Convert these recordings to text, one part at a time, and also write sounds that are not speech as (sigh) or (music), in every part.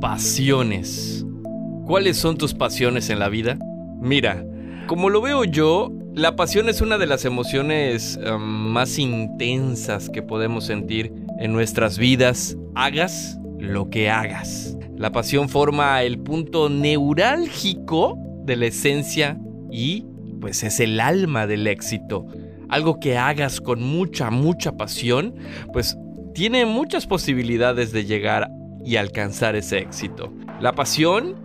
Pasiones. ¿Cuáles son tus pasiones en la vida? Mira, como lo veo yo, la pasión es una de las emociones um, más intensas que podemos sentir en nuestras vidas, hagas lo que hagas. La pasión forma el punto neurálgico de la esencia y pues es el alma del éxito. Algo que hagas con mucha, mucha pasión, pues tiene muchas posibilidades de llegar y alcanzar ese éxito. La pasión,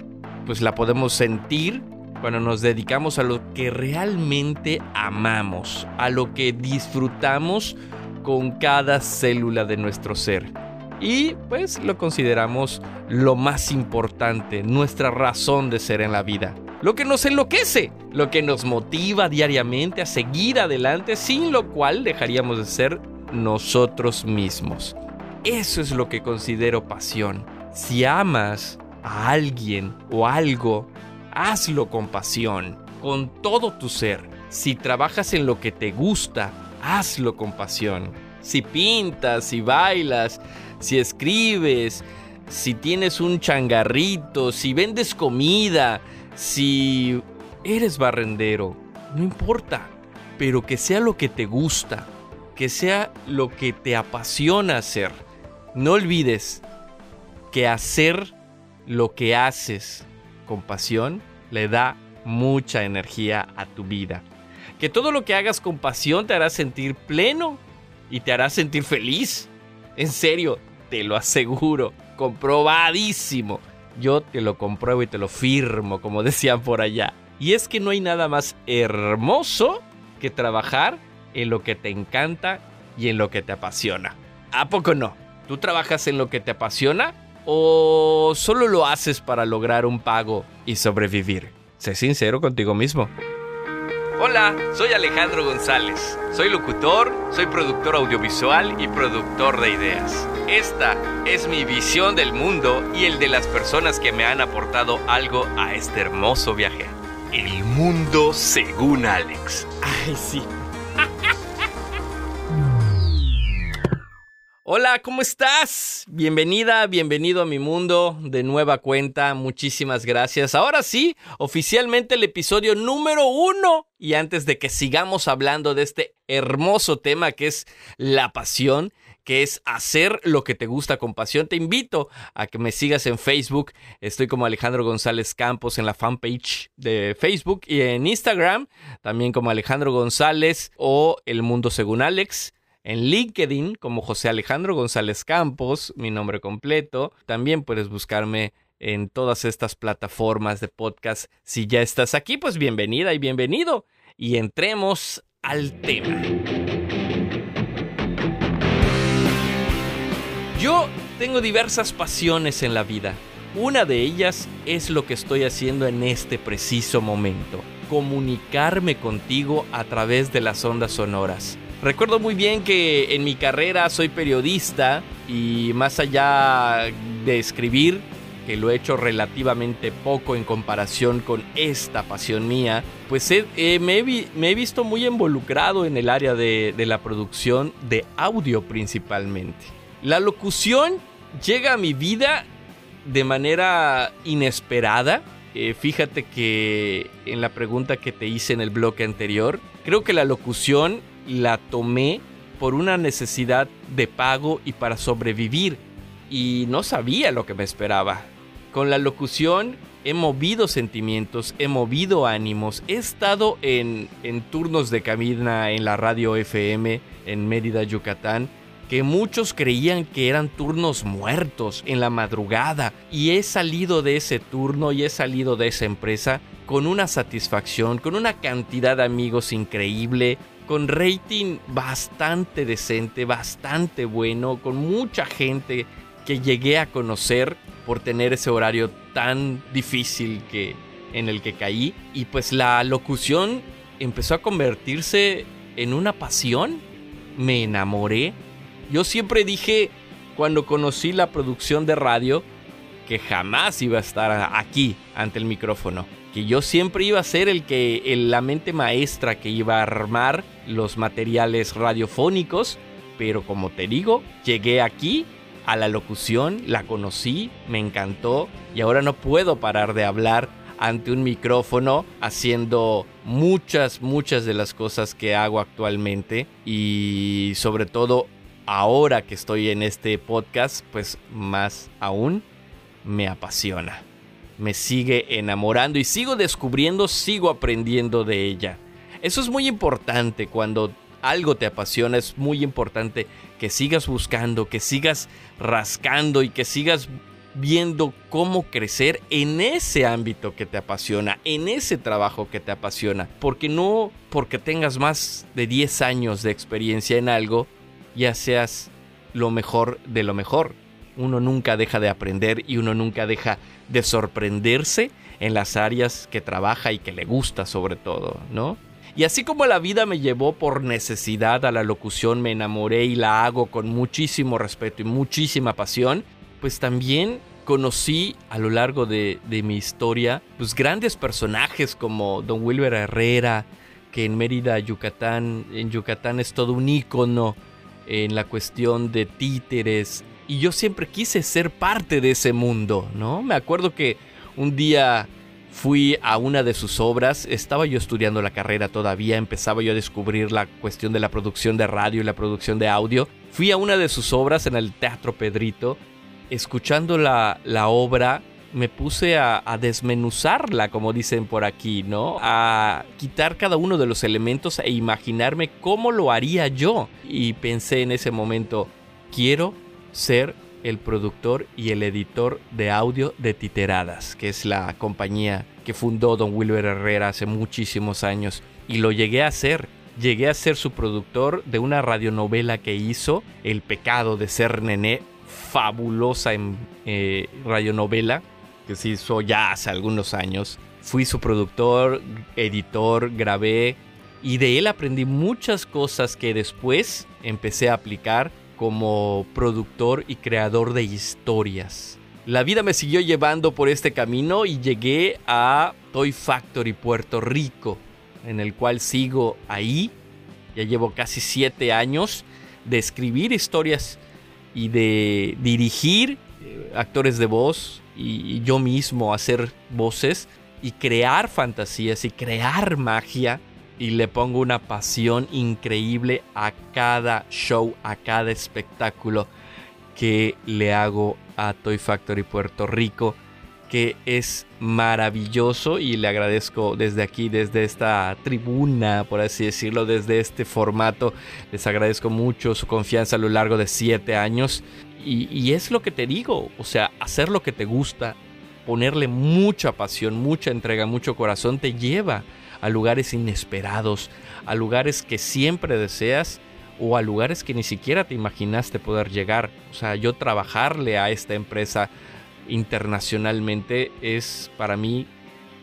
pues la podemos sentir cuando nos dedicamos a lo que realmente amamos, a lo que disfrutamos con cada célula de nuestro ser. Y pues lo consideramos lo más importante, nuestra razón de ser en la vida. Lo que nos enloquece, lo que nos motiva diariamente a seguir adelante, sin lo cual dejaríamos de ser nosotros mismos. Eso es lo que considero pasión. Si amas a alguien o algo, hazlo con pasión, con todo tu ser. Si trabajas en lo que te gusta, hazlo con pasión. Si pintas, si bailas, si escribes, si tienes un changarrito, si vendes comida, si eres barrendero, no importa, pero que sea lo que te gusta, que sea lo que te apasiona hacer. No olvides que hacer lo que haces con pasión le da mucha energía a tu vida. Que todo lo que hagas con pasión te hará sentir pleno y te hará sentir feliz. En serio, te lo aseguro, comprobadísimo. Yo te lo compruebo y te lo firmo, como (laughs) decían por allá. Y es que no hay nada más hermoso que trabajar en lo que te encanta y en lo que te apasiona. ¿A poco no? ¿Tú trabajas en lo que te apasiona o solo lo haces para lograr un pago y sobrevivir? Sé sincero contigo mismo. Hola, soy Alejandro González. Soy locutor, soy productor audiovisual y productor de ideas. Esta es mi visión del mundo y el de las personas que me han aportado algo a este hermoso viaje. El mundo según Alex. Ay, sí. Hola, ¿cómo estás? Bienvenida, bienvenido a mi mundo de nueva cuenta. Muchísimas gracias. Ahora sí, oficialmente el episodio número uno. Y antes de que sigamos hablando de este hermoso tema que es la pasión, que es hacer lo que te gusta con pasión, te invito a que me sigas en Facebook. Estoy como Alejandro González Campos en la fanpage de Facebook y en Instagram, también como Alejandro González o El Mundo Según Alex en LinkedIn como José Alejandro González Campos, mi nombre completo. También puedes buscarme en todas estas plataformas de podcast. Si ya estás aquí, pues bienvenida y bienvenido. Y entremos al tema. Yo tengo diversas pasiones en la vida. Una de ellas es lo que estoy haciendo en este preciso momento, comunicarme contigo a través de las ondas sonoras. Recuerdo muy bien que en mi carrera soy periodista y más allá de escribir, que lo he hecho relativamente poco en comparación con esta pasión mía, pues me, he, visto muy involucrado en el área de, la producción de audio principalmente. La locución llega a mi vida de manera inesperada. Eh, fíjate que en la pregunta que te hice en el bloque anterior, creo que la locución la tomé por una necesidad de pago y para sobrevivir. Y no sabía lo que me esperaba. Con la locución he movido sentimientos, he movido ánimos, he estado en, en turnos de cabina en la radio FM en Mérida, Yucatán, que muchos creían que eran turnos muertos en la madrugada y he salido de ese turno y he salido de esa empresa con una satisfacción, con una cantidad de amigos increíble, con rating bastante decente, bastante bueno, con mucha gente que llegué a conocer por tener ese horario tan difícil que en el que caí y pues la locución empezó a convertirse en una pasión. Me enamoré. Yo siempre dije cuando conocí la producción de radio que jamás iba a estar aquí ante el micrófono que yo siempre iba a ser el que la mente maestra que iba a armar los materiales radiofónicos, pero como te digo, llegué aquí a la locución, la conocí, me encantó y ahora no puedo parar de hablar ante un micrófono haciendo muchas, muchas de las cosas que hago actualmente y sobre todo ahora que estoy en este podcast, pues más aún me apasiona. Me sigue enamorando y sigo descubriendo, sigo aprendiendo de ella. Eso es muy importante cuando algo te apasiona, es muy importante que sigas buscando, que sigas rascando y que sigas viendo cómo crecer en ese ámbito que te apasiona, en ese trabajo que te apasiona. Porque no porque tengas más de 10 años de experiencia en algo, ya seas lo mejor de lo mejor. Uno nunca deja de aprender y uno nunca deja de sorprenderse en las áreas que trabaja y que le gusta sobre todo, ¿no? Y así como la vida me llevó por necesidad a la locución, me enamoré y la hago con muchísimo respeto y muchísima pasión, pues también conocí a lo largo de, mi historia pues grandes personajes como Don Wilber Herrera, que en Mérida, Yucatán, en Yucatán es todo un ícono en la cuestión de títeres. Y yo siempre quise ser parte de ese mundo, ¿no? Me acuerdo que un día fui a una de sus obras, estaba yo estudiando la carrera todavía, empezaba yo a descubrir la cuestión de la producción de radio y la producción de audio. Fui a una de sus obras en el Teatro Pedrito escuchando la, obra, me puse a, desmenuzarla, como dicen por aquí, ¿no? A quitar cada uno de los elementos e imaginarme cómo lo haría yo. Y pensé en ese momento, quiero ser el productor y el editor de audio de Titeradas, que es la compañía que fundó Don Wilber Herrera hace muchísimos años. Y lo llegué a hacer. Llegué a ser su productor de una radionovela que hizo, El pecado de ser nené, fabulosa en eh, radionovela que se hizo ya hace algunos años. Fui su productor, editor, grabé y de él aprendí muchas cosas que después empecé a aplicar como productor y creador de historias. La vida me siguió llevando por este camino y llegué a Toy Factory Puerto Rico, en el cual sigo ahí. Ya llevo casi siete años de escribir historias y de dirigir eh, actores de voz y, yo mismo hacer voces y crear fantasías y crear magia y le pongo una pasión increíble a cada show, a cada espectáculo que le hago a Toy Factory Puerto Rico que es maravilloso y le agradezco desde aquí, desde esta tribuna, por así decirlo, desde este formato. Les agradezco mucho su confianza a lo largo de siete años. Y, es lo que te digo, o sea, hacer lo que te gusta, ponerle mucha pasión, mucha entrega, mucho corazón, te lleva a lugares inesperados, a lugares que siempre deseas o a lugares que ni siquiera te imaginaste poder llegar. O sea, yo trabajarle a esta empresa internacionalmente es para mí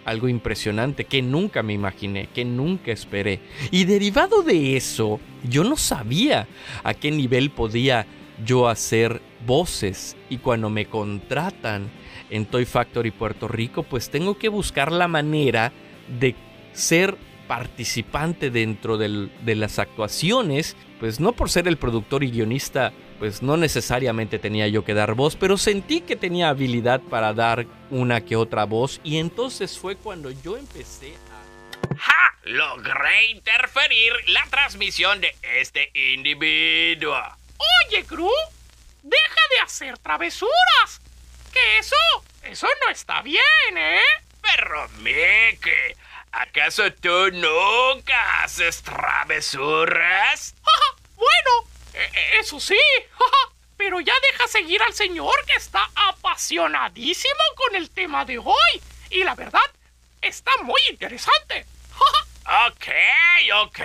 algo impresionante que nunca me imaginé, que nunca esperé. Y derivado de eso, yo no sabía a qué nivel podía yo hacer voces. Y cuando me contratan en Toy Factory Puerto Rico, pues tengo que buscar la manera de ser participante dentro de las actuaciones, pues no por ser el productor y guionista pues no necesariamente tenía yo que dar voz, pero sentí que tenía habilidad para dar una que otra voz y entonces fue cuando yo empecé a... ¡Ja! Logré interferir la transmisión de este individuo. Oye, Gru, deja de hacer travesuras. Que eso, eso no está bien, ¿eh? Pero, Mickey, ¿acaso tú nunca haces travesuras? (laughs) bueno, e, eso sí, (laughs) pero ya deja seguir al señor que está apasionadísimo con el tema de hoy. Y la verdad, está muy interesante. (laughs) ok, ok.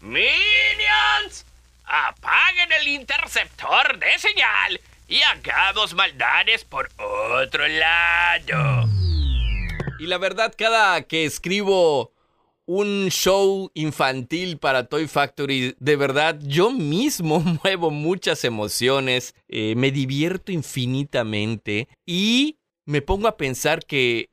Minions, apaguen el interceptor de señal y hagamos maldades por otro lado. Y la verdad, cada que escribo un show infantil para Toy Factory. De verdad, yo mismo (laughs) muevo muchas emociones, eh, me divierto infinitamente y me pongo a pensar que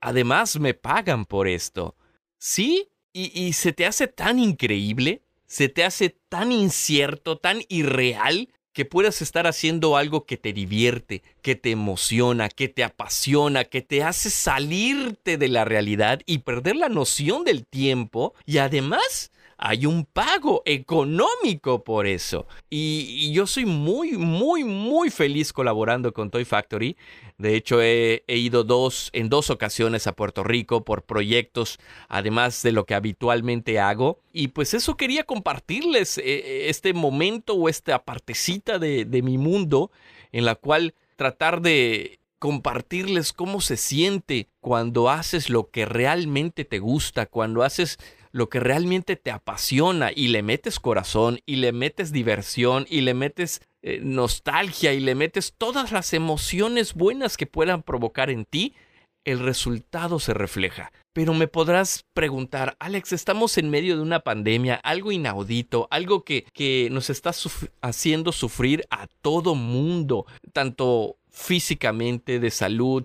además me pagan por esto. ¿Sí? Y, y se te hace tan increíble, se te hace tan incierto, tan irreal, que puedas estar haciendo algo que te divierte, que te emociona, que te apasiona, que te hace salirte de la realidad y perder la noción del tiempo y además hay un pago económico por eso. Y, yo soy muy, muy, muy feliz colaborando con Toy Factory. De hecho, he, ido dos, en dos ocasiones a Puerto Rico por proyectos, además de lo que habitualmente hago. Y pues eso quería compartirles, eh, este momento o esta partecita de, de mi mundo en la cual tratar de compartirles cómo se siente cuando haces lo que realmente te gusta, cuando haces lo que realmente te apasiona y le metes corazón y le metes diversión y le metes eh, nostalgia y le metes todas las emociones buenas que puedan provocar en ti, el resultado se refleja. Pero me podrás preguntar, Alex, estamos en medio de una pandemia, algo inaudito, algo que, que nos está haciendo sufrir a todo mundo, tanto físicamente, de salud,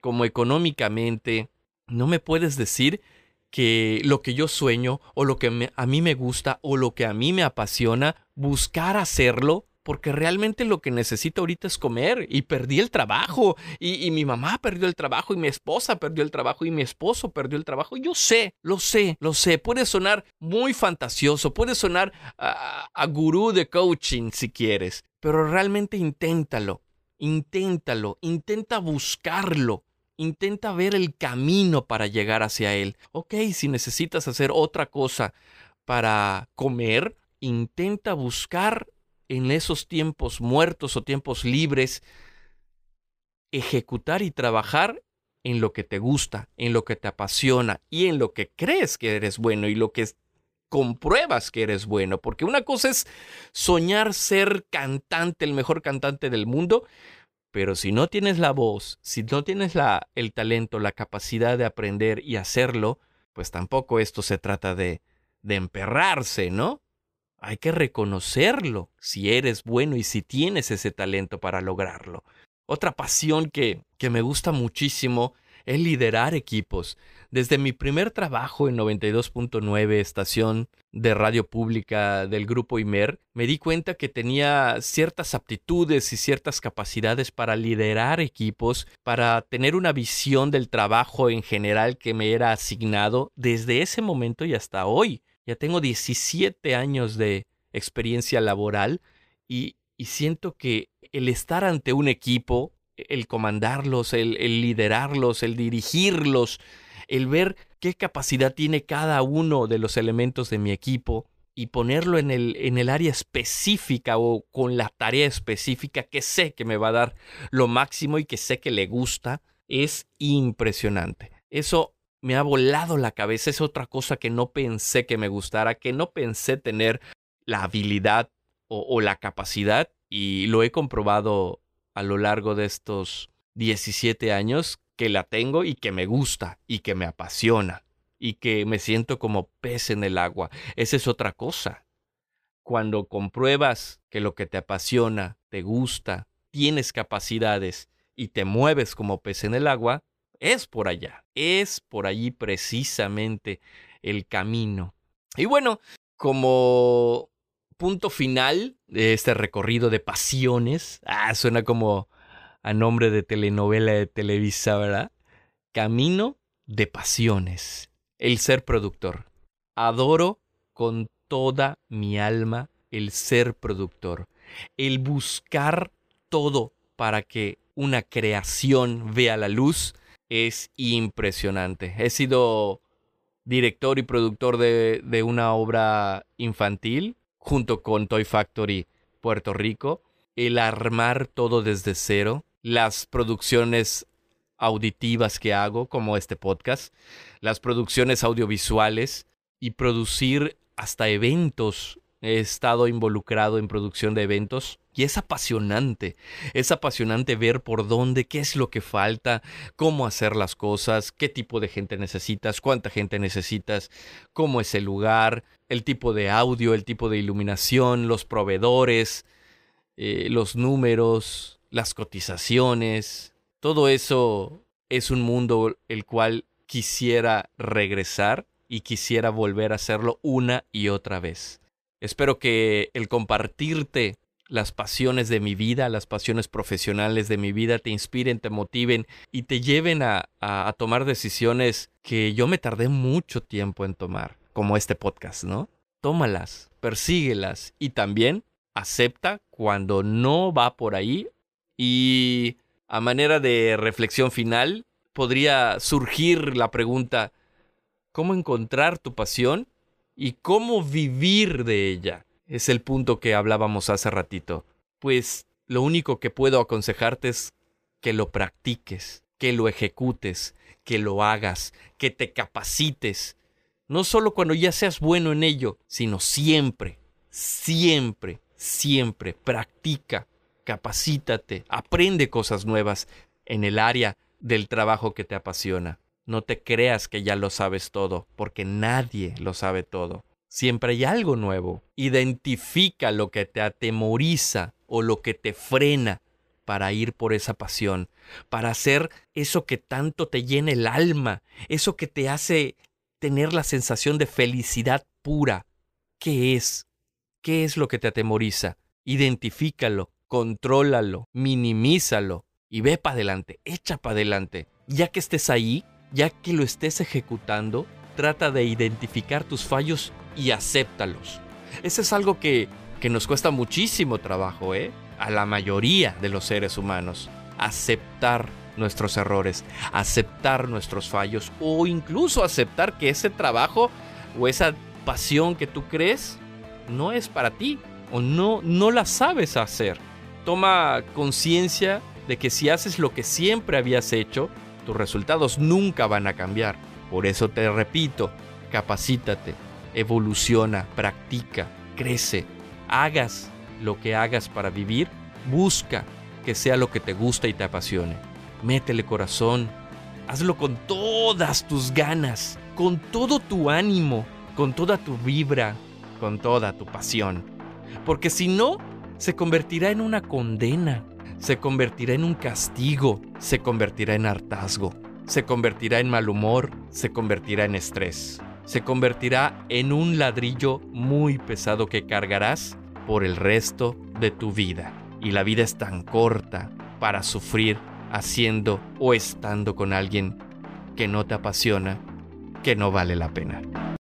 como económicamente. ¿No me puedes decir que lo que yo sueño o lo que a mí me gusta o lo que a mí me apasiona, buscar hacerlo porque realmente lo que necesito ahorita es comer y perdí el trabajo y, mi mamá perdió el trabajo y mi esposa perdió el trabajo y mi esposo perdió el trabajo. Yo sé, lo sé, lo sé. Puede sonar muy fantasioso, puede sonar a, a gurú de coaching si quieres, pero realmente inténtalo, inténtalo, intenta buscarlo intenta ver el camino para llegar hacia él. Ok, si necesitas hacer otra cosa para comer, intenta buscar en esos tiempos muertos o tiempos libres, ejecutar y trabajar en lo que te gusta, en lo que te apasiona y en lo que crees que eres bueno y lo que compruebas que eres bueno. Porque una cosa es soñar ser cantante, el mejor cantante del mundo, pero si no tienes la voz, si no tienes el talento, la capacidad de aprender y hacerlo, pues tampoco esto se trata de, de emperrarse, ¿no? Hay que reconocerlo si eres bueno y si tienes ese talento para lograrlo. Otra pasión que, que me gusta muchísimo es liderar equipos. Desde mi primer trabajo en 92.9 estación de radio pública del grupo Imer, me di cuenta que tenía ciertas aptitudes y ciertas capacidades para liderar equipos, para tener una visión del trabajo en general que me era asignado desde ese momento y hasta hoy. Ya tengo 17 años de experiencia laboral y, y siento que el estar ante un equipo, el comandarlos, el, liderarlos, el dirigirlos, el ver qué capacidad tiene cada uno de los elementos de mi equipo y ponerlo en el, en el área específica o con la tarea específica que sé que me va a dar lo máximo y que sé que le gusta, es impresionante. Eso me ha volado la cabeza, es otra cosa que no pensé que me gustara, que no pensé tener la habilidad o la capacidad y lo he comprobado a lo largo de estos 17 años que la tengo y que me gusta y que me apasiona y que me siento como pez en el agua. Esa es otra cosa. Cuando compruebas que lo que te apasiona, te gusta, tienes capacidades y te mueves como pez en el agua, es por allá, es por allí precisamente el camino. Y bueno, como punto final de este recorrido de pasiones, ah, suena como a nombre de telenovela de Televisa, ¿verdad? Camino de pasiones. El ser productor. Adoro con toda mi alma el ser productor. El buscar todo para que una creación vea la luz es impresionante. He sido director y productor de, de una obra infantil junto con Toy Factory Puerto Rico. El armar todo desde cero, las producciones auditivas que hago, como este podcast, las producciones audiovisuales y producir hasta eventos. He estado involucrado en producción de eventos y es apasionante. Es apasionante ver por dónde, qué es lo que falta, cómo hacer las cosas, qué tipo de gente necesitas, cuánta gente necesitas, cómo es el lugar, el tipo de audio, el tipo de iluminación, los proveedores, eh, los números, las cotizaciones, todo eso es un mundo el cual quisiera regresar y quisiera volver a hacerlo una y otra vez. Espero que el compartirte las pasiones de mi vida, las pasiones profesionales de mi vida te inspiren, te motiven y te lleven a, a, tomar decisiones que yo me tardé mucho tiempo en tomar, como este podcast, ¿no? Tómalas, persíguelas y también acepta cuando no va por ahí y a manera de reflexión final podría surgir la pregunta, ¿cómo encontrar tu pasión y cómo vivir de ella? Es el punto que hablábamos hace ratito. Pues lo único que puedo aconsejarte es que lo practiques, que lo ejecutes, que lo hagas, que te capacites. No solo cuando ya seas bueno en ello, sino siempre, siempre, siempre. Practica, capacítate, aprende cosas nuevas en el área del trabajo que te apasiona. No te creas que ya lo sabes todo, porque nadie lo sabe todo. Siempre hay algo nuevo. Identifica lo que te atemoriza o lo que te frena para ir por esa pasión, para hacer eso que tanto te llena el alma, eso que te hace tener la sensación de felicidad pura. ¿Qué es? ¿Qué es lo que te atemoriza? Identifícalo, contrólalo, minimízalo y ve para adelante, echa para adelante. Ya que estés ahí, ya que lo estés ejecutando, trata de identificar tus fallos y acéptalos. Eso es algo que, que nos cuesta muchísimo trabajo, ¿eh? A la mayoría de los seres humanos. Aceptar nuestros errores, aceptar nuestros fallos o incluso aceptar que ese trabajo o esa pasión que tú crees no es para ti o no, no la sabes hacer. Toma conciencia de que si haces lo que siempre habías hecho, tus resultados nunca van a cambiar. Por eso te repito, capacítate, evoluciona, practica, crece, hagas lo que hagas para vivir, busca que sea lo que te gusta y te apasione. Métele corazón, hazlo con todas tus ganas, con todo tu ánimo, con toda tu vibra, con toda tu pasión. Porque si no, se convertirá en una condena, se convertirá en un castigo, se convertirá en hartazgo, se convertirá en mal humor, se convertirá en estrés se convertirá en un ladrillo muy pesado que cargarás por el resto de tu vida. Y la vida es tan corta para sufrir haciendo o estando con alguien que no te apasiona, que no vale la pena.